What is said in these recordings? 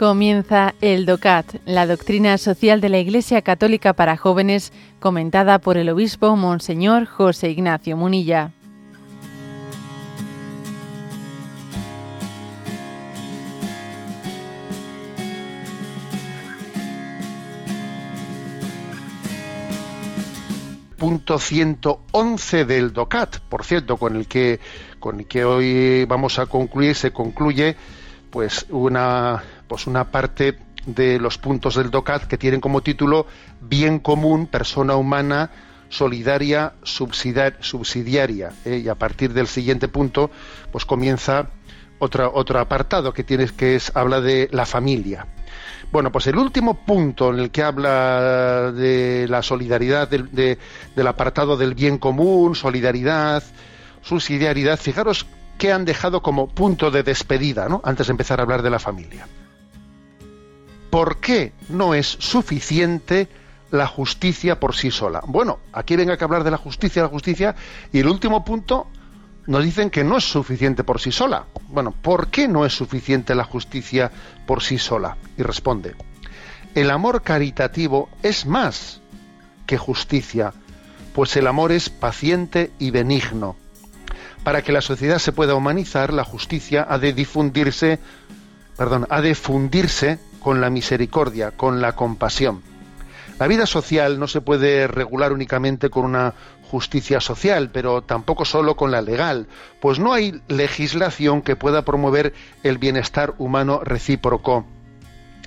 Comienza el DOCAT, la doctrina social de la Iglesia Católica para jóvenes, comentada por el obispo Monseñor José Ignacio Munilla. punto 111 del DOCAT, por cierto, con el que con el que hoy vamos a concluir, se concluye pues una pues una parte de los puntos del DOCAT que tienen como título Bien común, persona humana, solidaria, subsidiaria. ¿eh? Y a partir del siguiente punto, pues comienza otra, otro apartado que tienes que es habla de la familia. Bueno, pues el último punto en el que habla de la solidaridad, del apartado del bien común, solidaridad, subsidiariedad, fijaros que han dejado como punto de despedida, ¿no? Antes de empezar a hablar de la familia. ¿Por qué no es suficiente la justicia por sí sola? Bueno, aquí venga que hablar de la justicia, la justicia, y el último punto nos dicen que no es suficiente por sí sola. Bueno, ¿por qué no es suficiente la justicia por sí sola? Y responde, el amor caritativo es más que justicia, pues el amor es paciente y benigno. Para que la sociedad se pueda humanizar, la justicia ha de difundirse, perdón, ha de fundirse con la misericordia, con la compasión. La vida social no se puede regular únicamente con una justicia social, pero tampoco solo con la legal, pues no hay legislación que pueda promover el bienestar humano recíproco.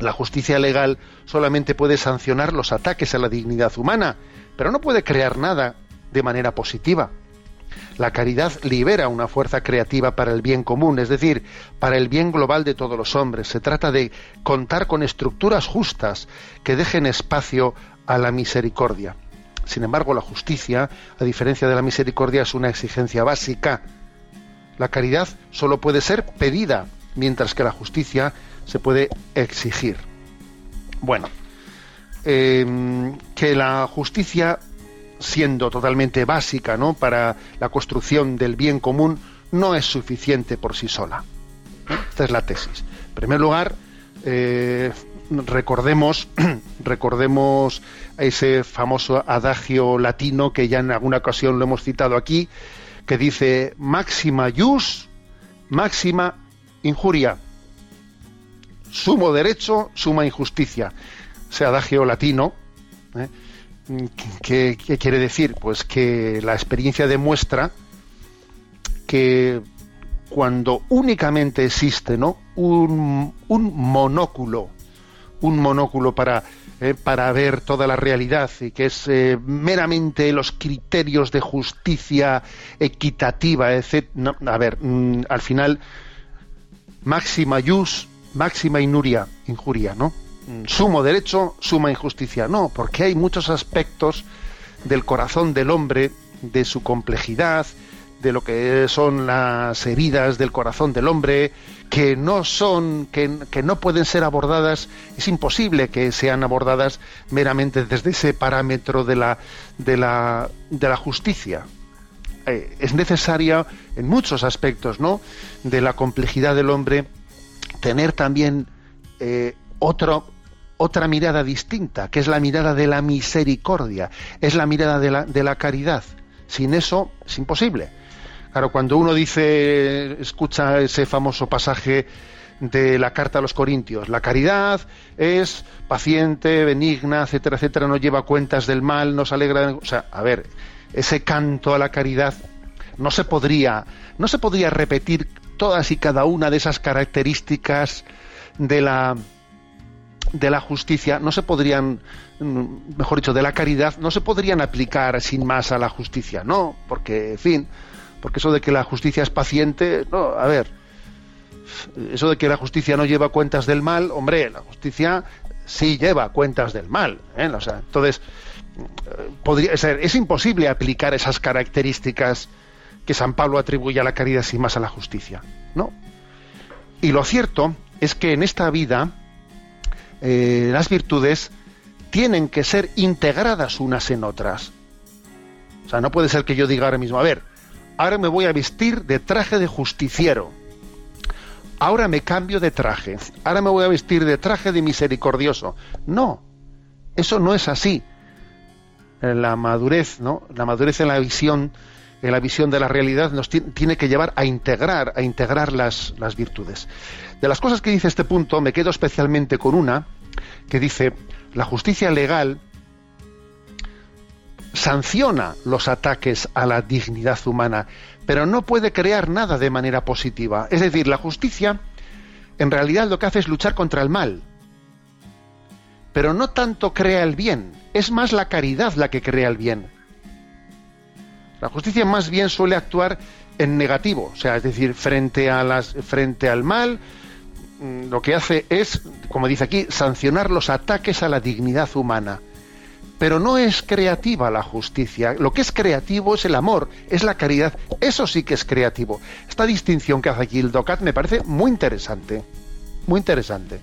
La justicia legal solamente puede sancionar los ataques a la dignidad humana, pero no puede crear nada de manera positiva. La caridad libera una fuerza creativa para el bien común, es decir, para el bien global de todos los hombres. Se trata de contar con estructuras justas que dejen espacio a la misericordia. Sin embargo, la justicia, a diferencia de la misericordia, es una exigencia básica. La caridad solo puede ser pedida, mientras que la justicia se puede exigir. Bueno, em, que la justicia, siendo totalmente básica ¿no? para la construcción del bien común, no es suficiente por sí sola. Esta es la tesis. En primer lugar, eh, recordemos, recordemos ese famoso adagio latino que ya en alguna ocasión lo hemos citado aquí, que dice máxima jus, máxima injuria, sumo derecho, suma injusticia. Ese adagio latino, ¿eh? ¿Qué, quiere decir? Pues que la experiencia demuestra que cuando únicamente existe ¿no? un, un monóculo un monóculo para, eh, para ver toda la realidad y que es eh, meramente los criterios de justicia equitativa, etc. a ver, mm, al final, máxima jus, máxima inuria, injuria, ¿no? Sumo derecho, suma injusticia. No, porque hay muchos aspectos del corazón del hombre, de su complejidad, de lo que son las heridas del corazón del hombre, que no son, que, no pueden ser abordadas, es imposible que sean abordadas meramente desde ese parámetro de la, de la, de la justicia. Eh, es necesaria en muchos aspectos, ¿no? De la complejidad del hombre, tener también eh, otro, otra mirada distinta, que es la mirada de la misericordia, es la mirada de la, de la caridad. Sin eso es imposible. Claro, cuando uno dice, escucha ese famoso pasaje de la carta a los Corintios, la caridad es paciente, benigna, etcétera, etcétera, no lleva cuentas del mal, nos alegra, o sea, a ver, ese canto a la caridad no se podría, no se podría repetir todas y cada una de esas características de la de la justicia no se podrían, mejor dicho, de la caridad no se podrían aplicar sin más a la justicia, no, porque, en fin, porque eso de que la justicia es paciente, no, a ver, eso de que la justicia no lleva cuentas del mal, hombre, la justicia sí lleva cuentas del mal. ¿eh? Entonces, podría ser, es imposible aplicar esas características que San Pablo atribuye a la caridad sin más a la justicia. ¿no? Y lo cierto es que en esta vida eh, las virtudes tienen que ser integradas unas en otras. O sea, no puede ser que yo diga ahora mismo, a ver, ahora me voy a vestir de traje de justiciero. ahora me cambio de traje, ahora me voy a vestir de traje de misericordioso. No, eso no es así. La madurez, ¿no? La madurez en la visión, la visión de la realidad nos tiene que llevar a integrar, a integrar las, las virtudes. De las cosas que dice este punto, me quedo especialmente con una que dice, la justicia legal sanciona los ataques a la dignidad humana, pero no puede crear nada de manera positiva. Es decir, la justicia en realidad lo que hace es luchar contra el mal, pero no tanto crea el bien, es más la caridad la que crea el bien. La justicia más bien suele actuar en negativo, o sea, es decir, frente, a las, frente al mal, mm, lo que hace es, como dice aquí, sancionar los ataques a la dignidad humana. Pero no es creativa la justicia. Lo que es creativo es el amor, es la caridad. Eso sí que es creativo. Esta distinción que hace aquí el DOCAT me parece muy interesante. Muy interesante.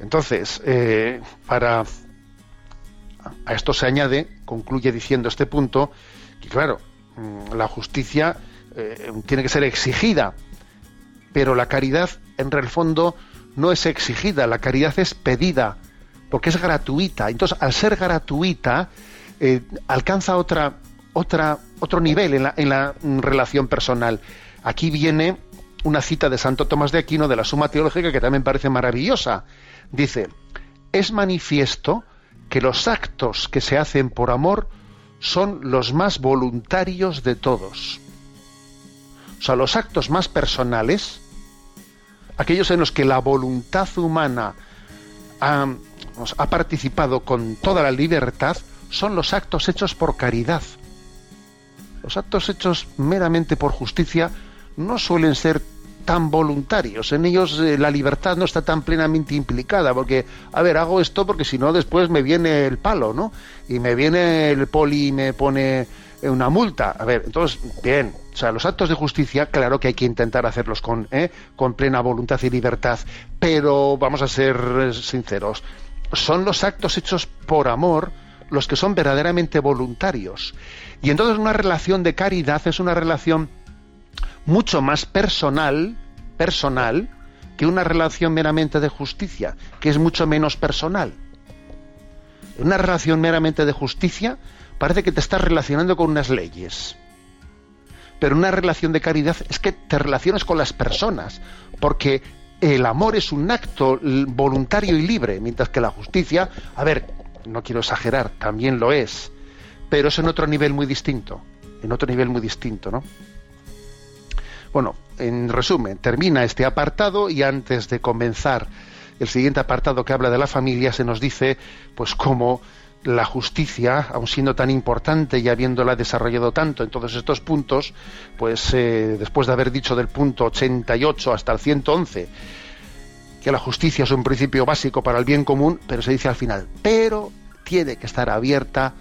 Entonces, eh, para a esto se añade, concluye diciendo este punto, que claro, mm, la justicia eh, tiene que ser exigida, pero la caridad en el fondo no es exigida, la caridad es pedida, porque es gratuita. Entonces, al ser gratuita, eh, alcanza otra, otra, otro nivel en la, en la relación personal. Aquí viene una cita de Santo Tomás de Aquino de la Suma Teológica que también parece maravillosa. Dice, es manifiesto que los actos que se hacen por amor son los más voluntarios de todos. O sea, los actos más personales, aquellos en los que la voluntad humana ha, ha participado con toda la libertad, son los actos hechos por caridad. Los actos hechos meramente por justicia no suelen ser tan voluntarios. En ellos eh, la libertad no está tan plenamente implicada, porque, a ver, hago esto porque si no después me viene el palo, ¿no? Y me viene el poli y me pone una multa. A ver, entonces, bien, o sea, los actos de justicia, claro que hay que intentar hacerlos con, ¿eh? con plena voluntad y libertad, pero vamos a ser eh, sinceros, son los actos hechos por amor los que son verdaderamente voluntarios. Y entonces una relación de caridad es una relación mucho más personal, personal, que una relación meramente de justicia, que es mucho menos personal. Una relación meramente de justicia parece que te estás relacionando con unas leyes. Pero una relación de caridad es que te relacionas con las personas, porque el amor es un acto voluntario y libre, mientras que la justicia, a ver, no quiero exagerar, también lo es, pero es en otro nivel muy distinto, en otro nivel muy distinto, ¿no? Bueno, en resumen, termina este apartado y antes de comenzar el siguiente apartado que habla de la familia, se nos dice, pues cómo la justicia, aun siendo tan importante y habiéndola desarrollado tanto en todos estos puntos, pues eh, después de haber dicho del punto 88 hasta el 111, que la justicia es un principio básico para el bien común, pero se dice al final, pero tiene que estar abierta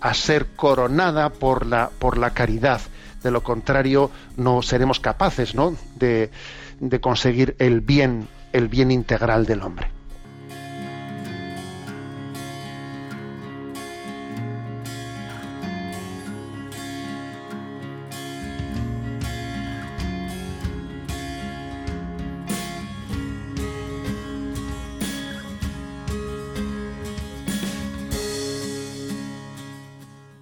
a ser coronada por la, por la caridad. De lo contrario, no seremos capaces ¿no? De, de conseguir el bien, el bien integral del hombre.